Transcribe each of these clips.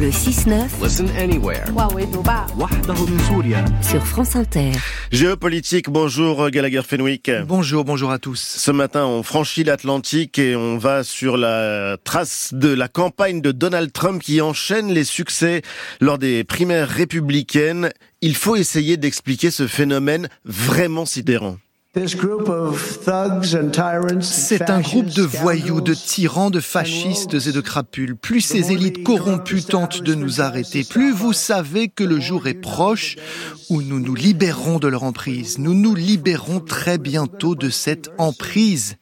Le 6-9. Listen anywhere. Sur France Inter. Géopolitique, bonjour Gallagher Fenwick. Bonjour, bonjour à tous. Ce matin, on franchit l'Atlantique et on va sur la trace de la campagne de Donald Trump qui enchaîne les succès lors des primaires républicaines. Il faut essayer d'expliquer ce phénomène vraiment sidérant. C'est un groupe de voyous, de tyrans, de fascistes et de crapules. Plus ces élites corrompues tentent de nous arrêter, plus vous savez que le jour est proche où nous nous libérerons de leur emprise. Nous nous libérerons très bientôt de cette emprise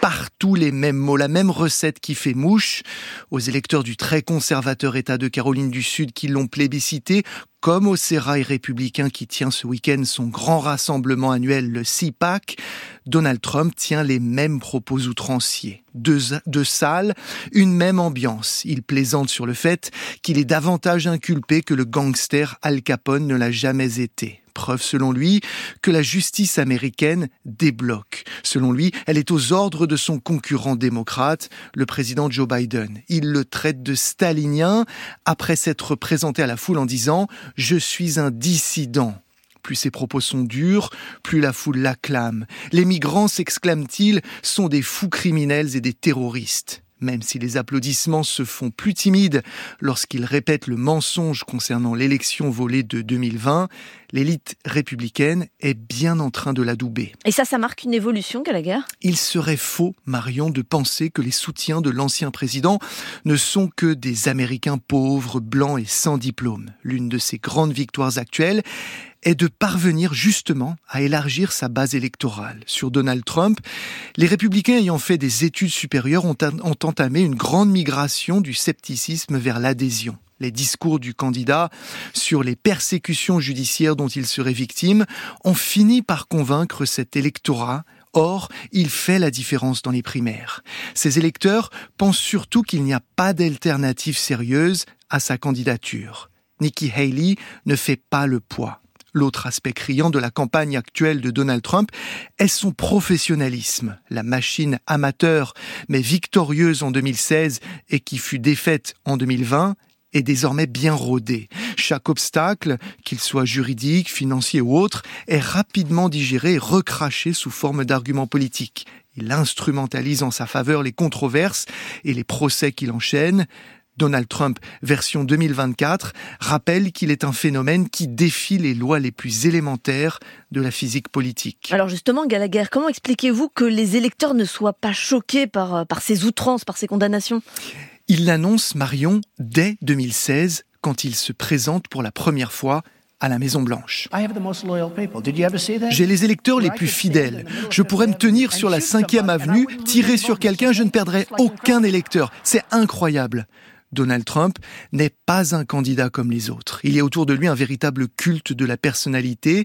partout les mêmes mots, la même recette qui fait mouche. Aux électeurs du très conservateur État de Caroline du Sud qui l'ont plébiscité, comme au sérail républicain qui tient ce week-end son grand rassemblement annuel, le CPAC, Donald Trump tient les mêmes propos outranciers. Deux, deux salles, une même ambiance. Il plaisante sur le fait qu'il est davantage inculpé que le gangster Al Capone ne l'a jamais été. Preuve, selon lui, que la justice américaine débloque. Selon lui, elle est aux ordres de son concurrent démocrate, le président Joe Biden. Il le traite de stalinien après s'être présenté à la foule en disant ⁇ Je suis un dissident ⁇ plus ses propos sont durs, plus la foule l'acclame. Les migrants, s'exclame-t-il, sont des fous criminels et des terroristes. Même si les applaudissements se font plus timides lorsqu'il répète le mensonge concernant l'élection volée de 2020, l'élite républicaine est bien en train de l'adouber. Et ça, ça marque une évolution, Gallagher? Il serait faux, Marion, de penser que les soutiens de l'ancien président ne sont que des Américains pauvres, blancs et sans diplôme. L'une de ses grandes victoires actuelles est de parvenir justement à élargir sa base électorale. Sur Donald Trump, les républicains ayant fait des études supérieures ont, entamé une grande migration du scepticisme vers l'adhésion. Les discours du candidat sur les persécutions judiciaires dont il serait victime ont fini par convaincre cet électorat Or, il fait la différence dans les primaires. Ces électeurs pensent surtout qu'il n'y a pas d'alternative sérieuse à sa candidature. Nikki Haley ne fait pas le poids. L'autre aspect criant de la campagne actuelle de Donald Trump est son professionnalisme. La machine amateur mais victorieuse en 2016 et qui fut défaite en 2020 est désormais bien rodée. Chaque obstacle, qu'il soit juridique, financier ou autre, est rapidement digéré et recraché sous forme d'arguments politiques. Il instrumentalise en sa faveur les controverses et les procès qu'il enchaîne. Donald Trump version 2024 rappelle qu'il est un phénomène qui défie les lois les plus élémentaires de la physique politique. Alors justement, Gallagher, comment expliquez-vous que les électeurs ne soient pas choqués par, euh, par ces outrances, par ces condamnations? Il l'annonce, Marion, dès 2016, quand il se présente pour la première fois à la Maison Blanche. J'ai les électeurs les plus fidèles. Je pourrais me tenir sur la 5e avenue, tirer sur quelqu'un, je ne perdrai aucun électeur. C'est incroyable. Donald Trump n'est pas un candidat comme les autres. Il y a autour de lui un véritable culte de la personnalité.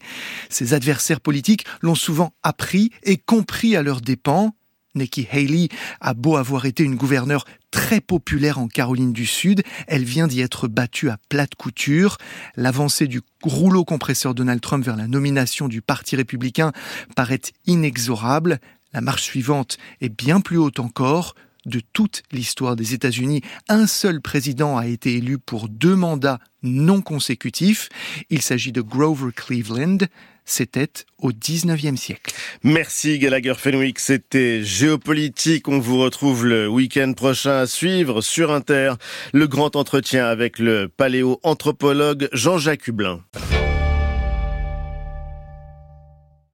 Ses adversaires politiques l'ont souvent appris et compris à leurs dépens. Nikki Haley a beau avoir été une gouverneure très populaire en Caroline du Sud, elle vient d'y être battue à plate couture. L'avancée du rouleau compresseur Donald Trump vers la nomination du Parti républicain paraît inexorable. La marche suivante est bien plus haute encore. De toute l'histoire des États-Unis, un seul président a été élu pour deux mandats non consécutifs. Il s'agit de Grover Cleveland. C'était au 19e siècle. Merci Gallagher Fenwick, c'était Géopolitique. On vous retrouve le week-end prochain à suivre sur Inter le grand entretien avec le paléo-anthropologue Jean-Jacques Hublin.